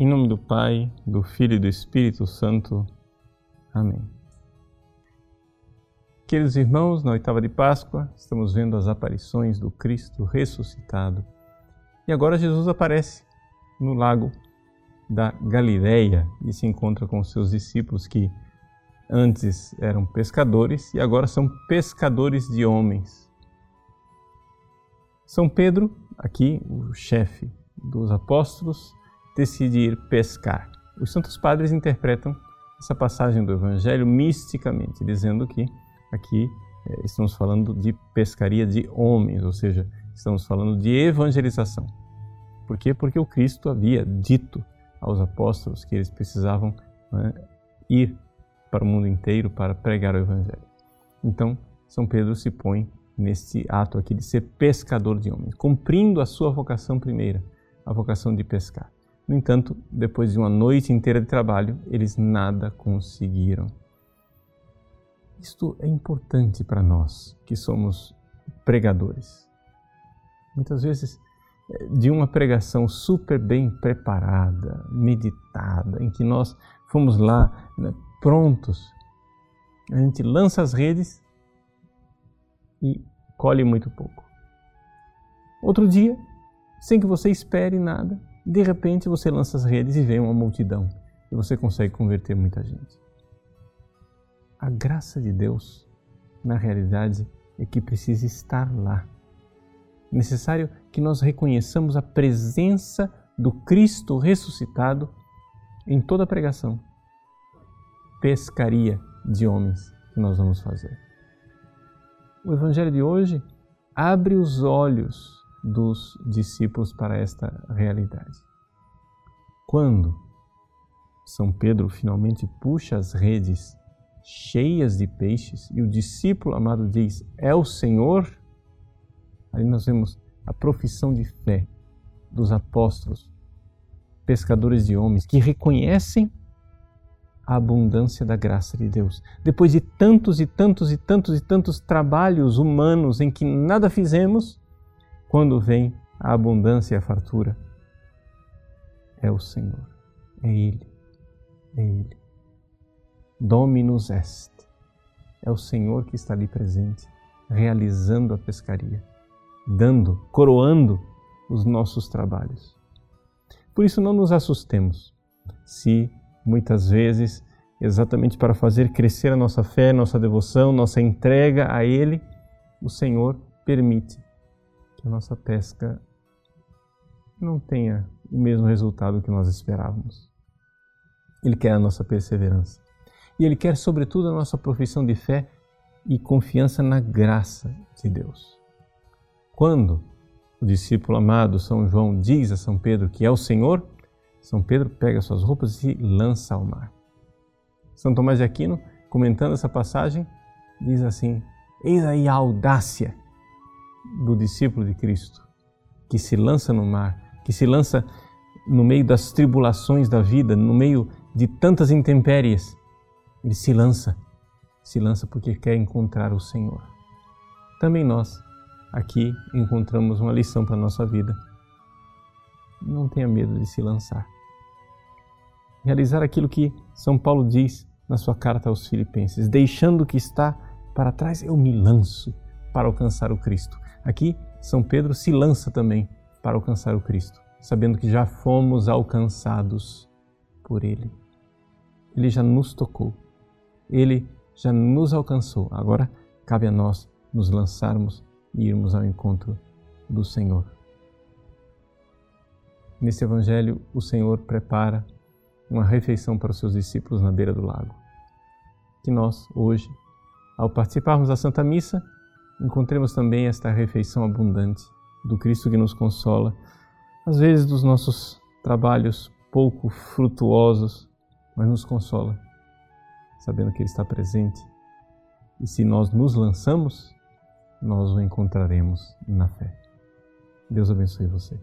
Em nome do Pai, do Filho e do Espírito Santo. Amém. Queridos irmãos, na oitava de Páscoa, estamos vendo as aparições do Cristo ressuscitado. E agora Jesus aparece no lago da Galileia e se encontra com seus discípulos que antes eram pescadores e agora são pescadores de homens. São Pedro, aqui o chefe dos apóstolos, decide ir pescar. Os santos padres interpretam essa passagem do Evangelho misticamente, dizendo que aqui é, estamos falando de pescaria de homens, ou seja, estamos falando de evangelização. Por quê? Porque o Cristo havia dito aos apóstolos que eles precisavam né, ir para o mundo inteiro para pregar o Evangelho. Então, São Pedro se põe neste ato aqui de ser pescador de homens, cumprindo a sua vocação primeira, a vocação de pescar. No entanto, depois de uma noite inteira de trabalho, eles nada conseguiram. Isto é importante para nós que somos pregadores. Muitas vezes, de uma pregação super bem preparada, meditada, em que nós fomos lá né, prontos, a gente lança as redes e colhe muito pouco. Outro dia, sem que você espere nada, de repente você lança as redes e vem uma multidão e você consegue converter muita gente. A graça de Deus, na realidade, é que precisa estar lá. É necessário que nós reconheçamos a presença do Cristo ressuscitado em toda a pregação pescaria de homens que nós vamos fazer. O Evangelho de hoje abre os olhos dos discípulos para esta realidade. Quando São Pedro finalmente puxa as redes cheias de peixes e o discípulo amado diz: É o Senhor. Aí nós vemos a profissão de fé dos apóstolos, pescadores de homens, que reconhecem a abundância da graça de Deus. Depois de tantos e tantos e tantos e tantos trabalhos humanos em que nada fizemos, quando vem a abundância e a fartura, é o Senhor, é Ele, é Ele. Dominus est. É o Senhor que está ali presente, realizando a pescaria, dando, coroando os nossos trabalhos. Por isso, não nos assustemos se muitas vezes, exatamente para fazer crescer a nossa fé, nossa devoção, nossa entrega a Ele, o Senhor permite que a nossa pesca não tenha o mesmo resultado que nós esperávamos. Ele quer a nossa perseverança. E Ele quer, sobretudo, a nossa profissão de fé e confiança na graça de Deus. Quando o discípulo amado São João diz a São Pedro que é o Senhor, são Pedro pega suas roupas e lança ao mar. São Tomás de Aquino, comentando essa passagem, diz assim: Eis aí a audácia do discípulo de Cristo, que se lança no mar, que se lança no meio das tribulações da vida, no meio de tantas intempéries. Ele se lança, se lança porque quer encontrar o Senhor. Também nós, aqui, encontramos uma lição para a nossa vida não tenha medo de se lançar. Realizar aquilo que São Paulo diz na sua carta aos Filipenses: deixando o que está para trás, eu me lanço para alcançar o Cristo. Aqui, São Pedro se lança também para alcançar o Cristo, sabendo que já fomos alcançados por Ele. Ele já nos tocou, Ele já nos alcançou. Agora cabe a nós nos lançarmos e irmos ao encontro do Senhor. Nesse Evangelho, o Senhor prepara uma refeição para os seus discípulos na beira do lago. Que nós, hoje, ao participarmos da Santa Missa, encontremos também esta refeição abundante do Cristo que nos consola, às vezes dos nossos trabalhos pouco frutuosos, mas nos consola, sabendo que Ele está presente. E se nós nos lançamos, nós o encontraremos na fé. Deus abençoe você.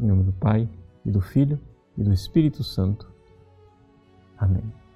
Em nome do Pai, e do Filho, e do Espírito Santo. Amém.